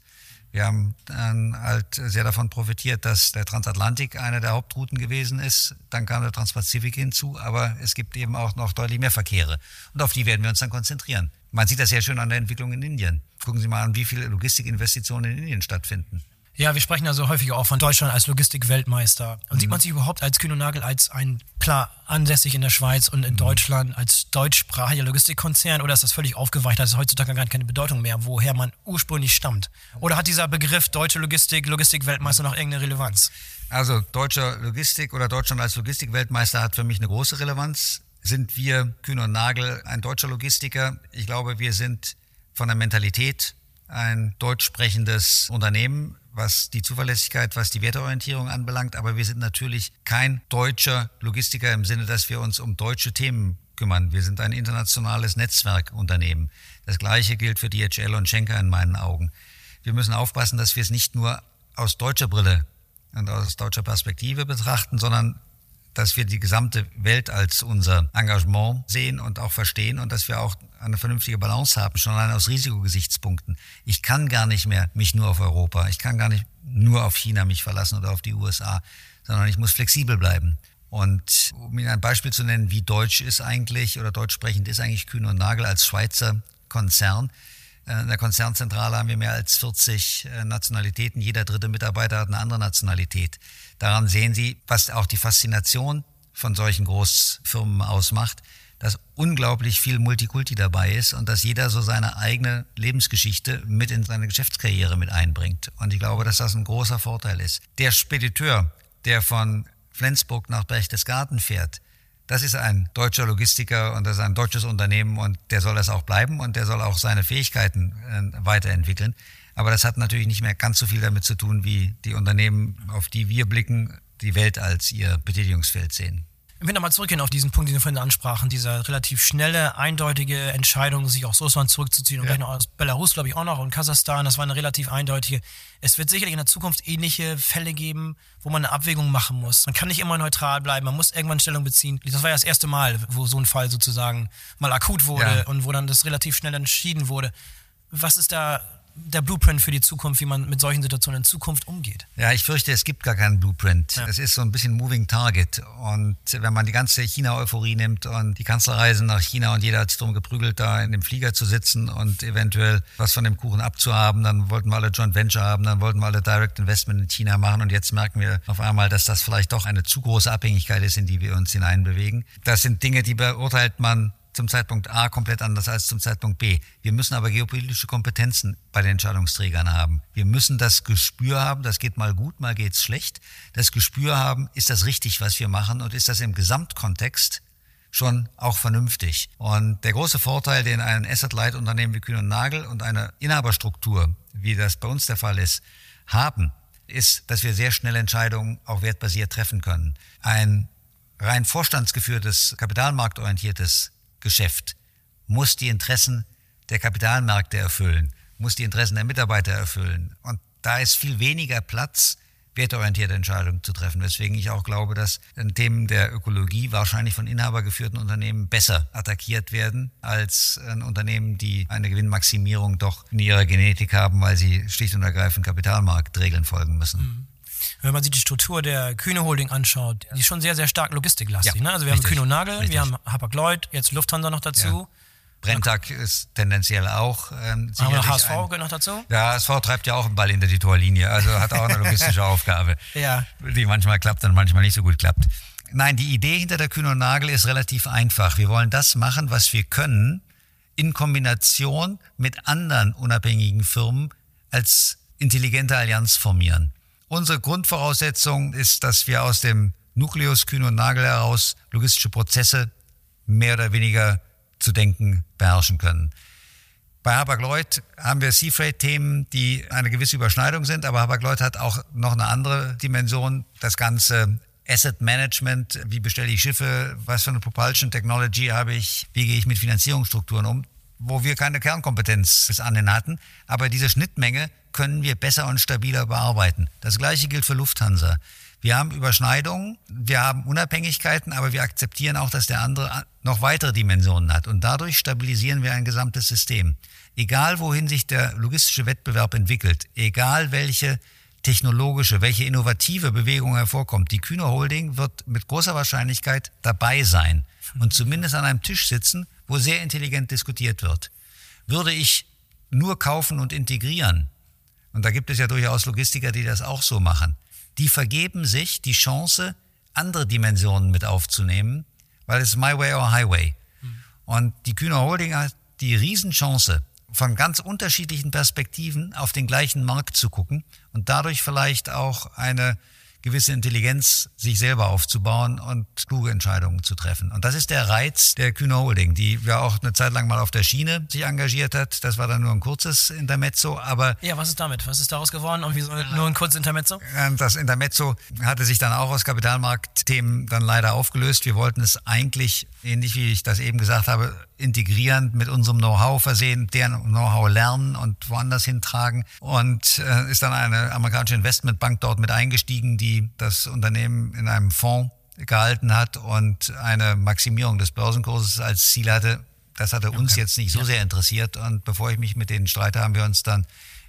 Wir haben dann halt sehr davon profitiert, dass der Transatlantik eine der Hauptrouten gewesen ist. Dann kam der Transpazifik hinzu, aber es gibt eben auch noch deutlich mehr Verkehre. Und auf die werden wir uns dann konzentrieren. Man sieht das sehr schön an der Entwicklung in Indien. Gucken Sie mal an, wie viele Logistikinvestitionen in Indien stattfinden. Ja, wir sprechen also häufig auch von Deutschland als Logistik-Weltmeister. Und mhm. sieht man sich überhaupt als Kühn und Nagel als ein, klar, ansässig in der Schweiz und in mhm. Deutschland als deutschsprachiger Logistikkonzern oder ist das völlig aufgeweicht, dass es heutzutage gar keine Bedeutung mehr, woher man ursprünglich stammt? Oder hat dieser Begriff deutsche Logistik, Logistik-Weltmeister noch irgendeine Relevanz? Also deutscher Logistik oder Deutschland als Logistik-Weltmeister hat für mich eine große Relevanz. Sind wir Kühn und Nagel ein deutscher Logistiker? Ich glaube, wir sind von der Mentalität ein deutsch sprechendes Unternehmen was die Zuverlässigkeit, was die Werteorientierung anbelangt. Aber wir sind natürlich kein deutscher Logistiker im Sinne, dass wir uns um deutsche Themen kümmern. Wir sind ein internationales Netzwerkunternehmen. Das Gleiche gilt für DHL und Schenker in meinen Augen. Wir müssen aufpassen, dass wir es nicht nur aus deutscher Brille und aus deutscher Perspektive betrachten, sondern dass wir die gesamte Welt als unser Engagement sehen und auch verstehen und dass wir auch eine vernünftige Balance haben, schon allein aus Risikogesichtspunkten. Ich kann gar nicht mehr mich nur auf Europa, ich kann gar nicht nur auf China mich verlassen oder auf die USA, sondern ich muss flexibel bleiben. Und um Ihnen ein Beispiel zu nennen, wie deutsch ist eigentlich oder deutsch sprechend ist eigentlich Kühn und Nagel als Schweizer Konzern. Äh, in der Konzernzentrale haben wir mehr als 40 äh, Nationalitäten. Jeder dritte Mitarbeiter hat eine andere Nationalität. Daran sehen Sie, was auch die Faszination von solchen Großfirmen ausmacht dass unglaublich viel Multikulti dabei ist und dass jeder so seine eigene Lebensgeschichte mit in seine Geschäftskarriere mit einbringt. Und ich glaube, dass das ein großer Vorteil ist. Der Spediteur, der von Flensburg nach Berchtesgaden fährt, das ist ein deutscher Logistiker und das ist ein deutsches Unternehmen und der soll das auch bleiben und der soll auch seine Fähigkeiten äh, weiterentwickeln. Aber das hat natürlich nicht mehr ganz so viel damit zu tun, wie die Unternehmen, auf die wir blicken, die Welt als ihr Betätigungsfeld sehen. Wenn wir nochmal zurückgehen auf diesen Punkt, den Sie vorhin ansprachen, diese relativ schnelle, eindeutige Entscheidung, sich aus Russland zurückzuziehen und ja. noch aus Belarus, glaube ich, auch noch und Kasachstan, das war eine relativ eindeutige. Es wird sicherlich in der Zukunft ähnliche Fälle geben, wo man eine Abwägung machen muss. Man kann nicht immer neutral bleiben, man muss irgendwann Stellung beziehen. Das war ja das erste Mal, wo so ein Fall sozusagen mal akut wurde ja. und wo dann das relativ schnell entschieden wurde. Was ist da der Blueprint für die Zukunft, wie man mit solchen Situationen in Zukunft umgeht? Ja, ich fürchte, es gibt gar keinen Blueprint. Ja. Es ist so ein bisschen Moving Target. Und wenn man die ganze China-Euphorie nimmt und die Kanzlerreisen nach China und jeder hat sich darum geprügelt, da in dem Flieger zu sitzen und eventuell was von dem Kuchen abzuhaben, dann wollten wir alle Joint Venture haben, dann wollten wir alle Direct Investment in China machen und jetzt merken wir auf einmal, dass das vielleicht doch eine zu große Abhängigkeit ist, in die wir uns hineinbewegen. Das sind Dinge, die beurteilt man zum Zeitpunkt A komplett anders als zum Zeitpunkt B. Wir müssen aber geopolitische Kompetenzen bei den Entscheidungsträgern haben. Wir müssen das Gespür haben, das geht mal gut, mal geht's schlecht. Das Gespür haben, ist das richtig, was wir machen und ist das im Gesamtkontext schon auch vernünftig. Und der große Vorteil, den ein Asset-Light-Unternehmen wie Kühn und Nagel und eine Inhaberstruktur, wie das bei uns der Fall ist, haben, ist, dass wir sehr schnell Entscheidungen auch wertbasiert treffen können. Ein rein vorstandsgeführtes, kapitalmarktorientiertes Geschäft muss die Interessen der Kapitalmärkte erfüllen, muss die Interessen der Mitarbeiter erfüllen. Und da ist viel weniger Platz, werteorientierte Entscheidungen zu treffen. Weswegen ich auch glaube, dass Themen der Ökologie wahrscheinlich von inhabergeführten Unternehmen besser attackiert werden als Unternehmen, die eine Gewinnmaximierung doch in ihrer Genetik haben, weil sie schlicht und ergreifend Kapitalmarktregeln folgen müssen. Mhm wenn man sich die Struktur der Kühne Holding anschaut, die ist schon sehr, sehr stark logistiklastig. Ja, ne? Also wir richtig, haben Kühne und Nagel, richtig. wir haben Hapag-Lloyd, jetzt Lufthansa noch dazu. Ja. Brenntag ist tendenziell auch. Ähm, Aber HSV ein, gehört noch dazu? Der HSV treibt ja auch einen Ball hinter die Torlinie, also hat auch eine logistische Aufgabe, ja. die manchmal klappt und manchmal nicht so gut klappt. Nein, die Idee hinter der Kühn und Nagel ist relativ einfach. Wir wollen das machen, was wir können, in Kombination mit anderen unabhängigen Firmen als intelligente Allianz formieren. Unsere Grundvoraussetzung ist, dass wir aus dem Nukleus Kühn und Nagel heraus logistische Prozesse mehr oder weniger zu denken beherrschen können. Bei Hapag-Lloyd haben wir Seafreight-Themen, die eine gewisse Überschneidung sind, aber Hapag-Lloyd hat auch noch eine andere Dimension. Das ganze Asset Management, wie bestelle ich Schiffe, was für eine Propulsion Technology habe ich, wie gehe ich mit Finanzierungsstrukturen um, wo wir keine Kernkompetenz bis anhin hatten. Aber diese Schnittmenge können wir besser und stabiler bearbeiten. Das gleiche gilt für Lufthansa. Wir haben Überschneidungen, wir haben Unabhängigkeiten, aber wir akzeptieren auch, dass der andere noch weitere Dimensionen hat. Und dadurch stabilisieren wir ein gesamtes System. Egal wohin sich der logistische Wettbewerb entwickelt, egal welche technologische, welche innovative Bewegung hervorkommt, die Kühne Holding wird mit großer Wahrscheinlichkeit dabei sein und zumindest an einem Tisch sitzen, wo sehr intelligent diskutiert wird. Würde ich nur kaufen und integrieren, und da gibt es ja durchaus Logistiker, die das auch so machen, die vergeben sich die Chance, andere Dimensionen mit aufzunehmen, weil es My Way or Highway. Mhm. Und die Kühner Holding hat die Riesenchance, von ganz unterschiedlichen Perspektiven auf den gleichen Markt zu gucken und dadurch vielleicht auch eine gewisse Intelligenz sich selber aufzubauen und kluge Entscheidungen zu treffen. Und das ist der Reiz der Kühne Holding, die ja auch eine Zeit lang mal auf der Schiene sich engagiert hat. Das war dann nur ein kurzes Intermezzo, aber... Ja, was ist damit? Was ist daraus geworden und wieso nur ein kurzes Intermezzo? Das Intermezzo hatte sich dann auch aus Kapitalmarktthemen dann leider aufgelöst. Wir wollten es eigentlich, ähnlich wie ich das eben gesagt habe, integrieren, mit unserem Know-how versehen, deren Know-how lernen und woanders hintragen. Und äh, ist dann eine amerikanische Investmentbank dort mit eingestiegen, die das Unternehmen in einem Fonds gehalten hat und eine Maximierung des Börsenkurses als Ziel hatte. Das hatte uns okay. jetzt nicht so sehr interessiert. Und bevor ich mich mit denen streite, haben wir uns dann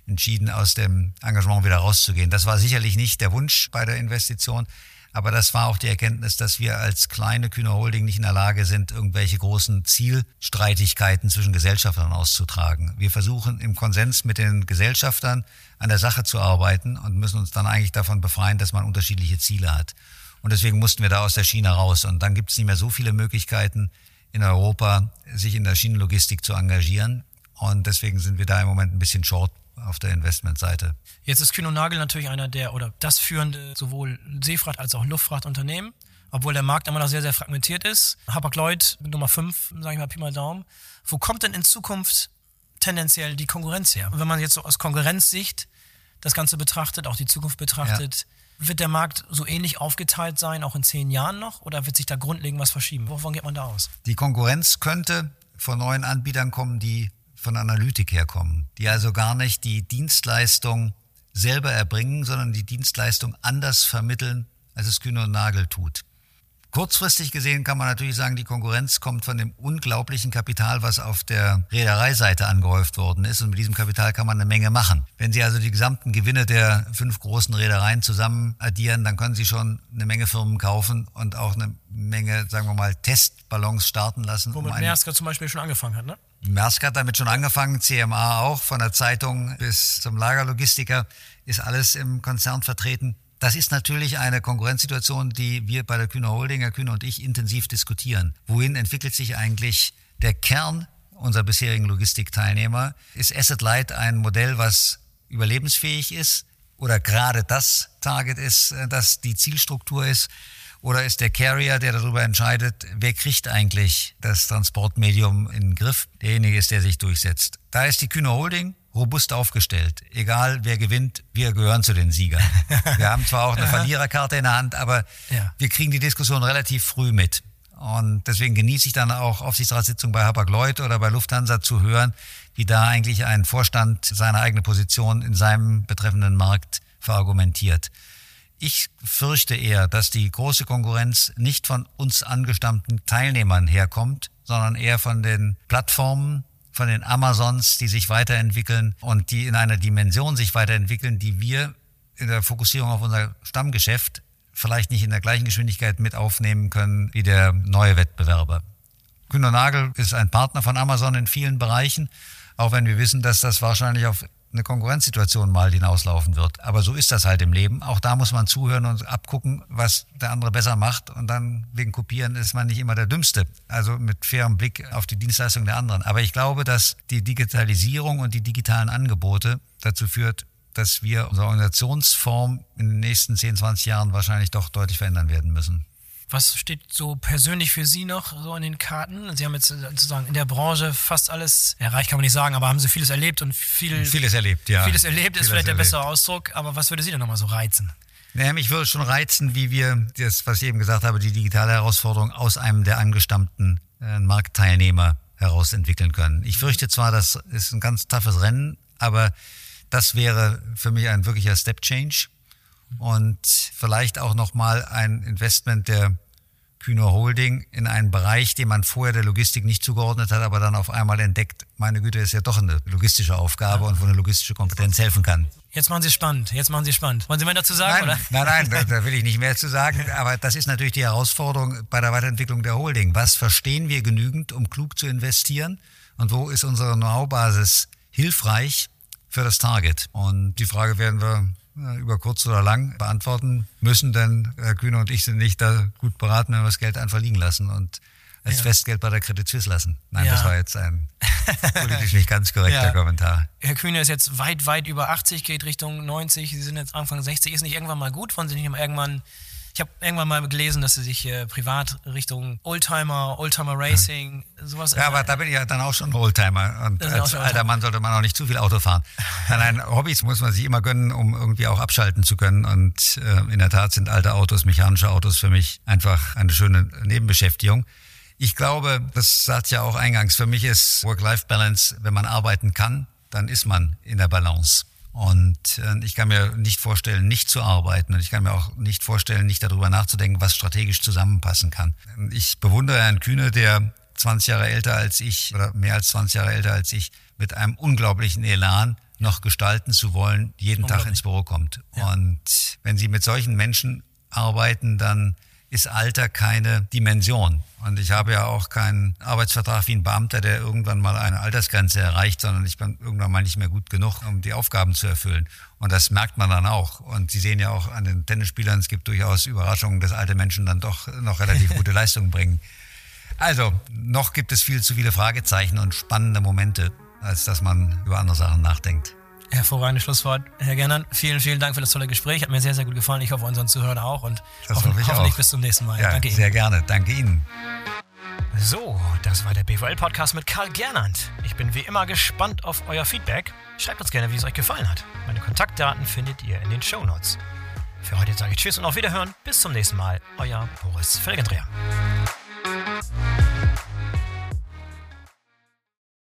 entschieden, aus dem Engagement wieder rauszugehen. Das war sicherlich nicht der Wunsch bei der Investition, aber das war auch die Erkenntnis, dass wir als kleine Kühne Holding nicht in der Lage sind, irgendwelche großen Zielstreitigkeiten zwischen Gesellschaftern auszutragen. Wir versuchen im Konsens mit den Gesellschaftern an der Sache zu arbeiten und müssen uns dann eigentlich davon befreien, dass man unterschiedliche Ziele hat. Und deswegen mussten wir da aus der Schiene raus. Und dann gibt es nicht mehr so viele Möglichkeiten in Europa, sich in der Schienenlogistik zu engagieren. Und deswegen sind wir da im Moment ein bisschen short auf der Investmentseite. Jetzt ist Kühn Nagel natürlich einer der oder das führende sowohl Seefracht als auch Luftfrachtunternehmen, obwohl der Markt immer noch sehr, sehr fragmentiert ist. Hapag-Lloyd Nummer 5, sage ich mal Pi mal Daumen. Wo kommt denn in Zukunft tendenziell die Konkurrenz her? Und wenn man jetzt so aus Konkurrenzsicht das Ganze betrachtet, auch die Zukunft betrachtet, ja. wird der Markt so ähnlich aufgeteilt sein, auch in zehn Jahren noch? Oder wird sich da grundlegend was verschieben? Wovon geht man da aus? Die Konkurrenz könnte von neuen Anbietern kommen, die von Analytik herkommen, die also gar nicht die Dienstleistung selber erbringen, sondern die Dienstleistung anders vermitteln, als es Kühne und Nagel tut. Kurzfristig gesehen kann man natürlich sagen, die Konkurrenz kommt von dem unglaublichen Kapital, was auf der Reedereiseite angehäuft worden ist. Und mit diesem Kapital kann man eine Menge machen. Wenn Sie also die gesamten Gewinne der fünf großen Reedereien zusammen addieren, dann können Sie schon eine Menge Firmen kaufen und auch eine Menge, sagen wir mal, Testballons starten lassen. Womit um Maersk zum Beispiel schon angefangen hat, ne? Maersk hat damit schon angefangen, CMA auch, von der Zeitung bis zum Lagerlogistiker ist alles im Konzern vertreten. Das ist natürlich eine Konkurrenzsituation, die wir bei der Kühner Holding, Herr Kühner und ich, intensiv diskutieren. Wohin entwickelt sich eigentlich der Kern unserer bisherigen Logistikteilnehmer? Ist Asset Light ein Modell, was überlebensfähig ist oder gerade das Target ist, äh, das die Zielstruktur ist? Oder ist der Carrier, der darüber entscheidet, wer kriegt eigentlich das Transportmedium in den Griff, derjenige ist, der sich durchsetzt? Da ist die Kühne Holding robust aufgestellt. Egal wer gewinnt, wir gehören zu den Siegern. Wir haben zwar auch eine Verliererkarte in der Hand, aber ja. wir kriegen die Diskussion relativ früh mit. Und deswegen genieße ich dann auch Aufsichtsratssitzungen bei Hapag-Lloyd oder bei Lufthansa zu hören, wie da eigentlich ein Vorstand seine eigene Position in seinem betreffenden Markt verargumentiert. Ich fürchte eher, dass die große Konkurrenz nicht von uns angestammten Teilnehmern herkommt, sondern eher von den Plattformen, von den Amazons, die sich weiterentwickeln und die in einer Dimension sich weiterentwickeln, die wir in der Fokussierung auf unser Stammgeschäft vielleicht nicht in der gleichen Geschwindigkeit mit aufnehmen können wie der neue Wettbewerber. Günter Nagel ist ein Partner von Amazon in vielen Bereichen, auch wenn wir wissen, dass das wahrscheinlich auf eine Konkurrenzsituation mal hinauslaufen wird. Aber so ist das halt im Leben. Auch da muss man zuhören und abgucken, was der andere besser macht. Und dann wegen Kopieren ist man nicht immer der Dümmste. Also mit fairem Blick auf die Dienstleistung der anderen. Aber ich glaube, dass die Digitalisierung und die digitalen Angebote dazu führt, dass wir unsere Organisationsform in den nächsten 10, 20 Jahren wahrscheinlich doch deutlich verändern werden müssen. Was steht so persönlich für Sie noch so in den Karten? Sie haben jetzt sozusagen in der Branche fast alles erreicht, kann man nicht sagen, aber haben Sie vieles erlebt und viel, vieles erlebt, ja. Vieles erlebt vieles ist vielleicht erlebt. der bessere Ausdruck, aber was würde Sie denn nochmal so reizen? Naja, mich würde schon reizen, wie wir das, was ich eben gesagt habe, die digitale Herausforderung aus einem der angestammten äh, Marktteilnehmer heraus entwickeln können. Ich fürchte zwar, das ist ein ganz toughes Rennen, aber das wäre für mich ein wirklicher Step Change und vielleicht auch nochmal ein Investment der Kühner Holding in einen Bereich, den man vorher der Logistik nicht zugeordnet hat, aber dann auf einmal entdeckt, meine Güte, ist ja doch eine logistische Aufgabe und wo eine logistische Kompetenz helfen kann. Jetzt machen Sie spannend, jetzt machen Sie spannend. Wollen Sie mehr dazu sagen? Nein, oder? nein, nein da, will ich nicht mehr zu sagen, aber das ist natürlich die Herausforderung bei der Weiterentwicklung der Holding. Was verstehen wir genügend, um klug zu investieren und wo ist unsere Know-how-Basis hilfreich für das Target? Und die Frage werden wir über kurz oder lang beantworten müssen, denn Herr Kühne und ich sind nicht da gut beraten, wenn wir das Geld einfach liegen lassen und als ja. Festgeld bei der Credit Suisse lassen. Nein, ja. das war jetzt ein politisch nicht ganz korrekter ja. Kommentar. Herr Kühne ist jetzt weit, weit über 80, geht Richtung 90. Sie sind jetzt Anfang 60. Ist nicht irgendwann mal gut? Wollen Sie nicht irgendwann ich habe irgendwann mal gelesen, dass sie sich äh, privat Richtung Oldtimer, Oldtimer Racing, ja. sowas. Ja, aber da bin ich ja dann auch schon Oldtimer. Und als alter Mann sollte man auch nicht zu viel Auto fahren. nein, nein, Hobbys muss man sich immer gönnen, um irgendwie auch abschalten zu können. Und äh, in der Tat sind alte Autos, mechanische Autos für mich einfach eine schöne Nebenbeschäftigung. Ich glaube, das sagt ja auch eingangs, für mich ist Work-Life-Balance, wenn man arbeiten kann, dann ist man in der Balance. Und äh, ich kann mir nicht vorstellen, nicht zu arbeiten. Und ich kann mir auch nicht vorstellen, nicht darüber nachzudenken, was strategisch zusammenpassen kann. Ich bewundere Herrn Kühne, der 20 Jahre älter als ich oder mehr als 20 Jahre älter als ich mit einem unglaublichen Elan noch gestalten zu wollen, jeden Tag ins Büro kommt. Ja. Und wenn Sie mit solchen Menschen arbeiten, dann ist Alter keine Dimension. Und ich habe ja auch keinen Arbeitsvertrag wie ein Beamter, der irgendwann mal eine Altersgrenze erreicht, sondern ich bin irgendwann mal nicht mehr gut genug, um die Aufgaben zu erfüllen. Und das merkt man dann auch. Und Sie sehen ja auch an den Tennisspielern, es gibt durchaus Überraschungen, dass alte Menschen dann doch noch relativ gute Leistungen bringen. Also, noch gibt es viel zu viele Fragezeichen und spannende Momente, als dass man über andere Sachen nachdenkt. Hervorragendes Schlusswort. Herr Gernand, vielen, vielen Dank für das tolle Gespräch. Hat mir sehr, sehr gut gefallen. Ich hoffe, unseren Zuhörern auch. Und das hoffen, hoffe hoffentlich auch. bis zum nächsten Mal. Ja, Danke Ihnen. Sehr gerne. Danke Ihnen. So, das war der BVL-Podcast mit Karl Gernand. Ich bin wie immer gespannt auf euer Feedback. Schreibt uns gerne, wie es euch gefallen hat. Meine Kontaktdaten findet ihr in den Show Notes. Für heute sage ich Tschüss und auf Wiederhören. Bis zum nächsten Mal. Euer Boris Felgendreher.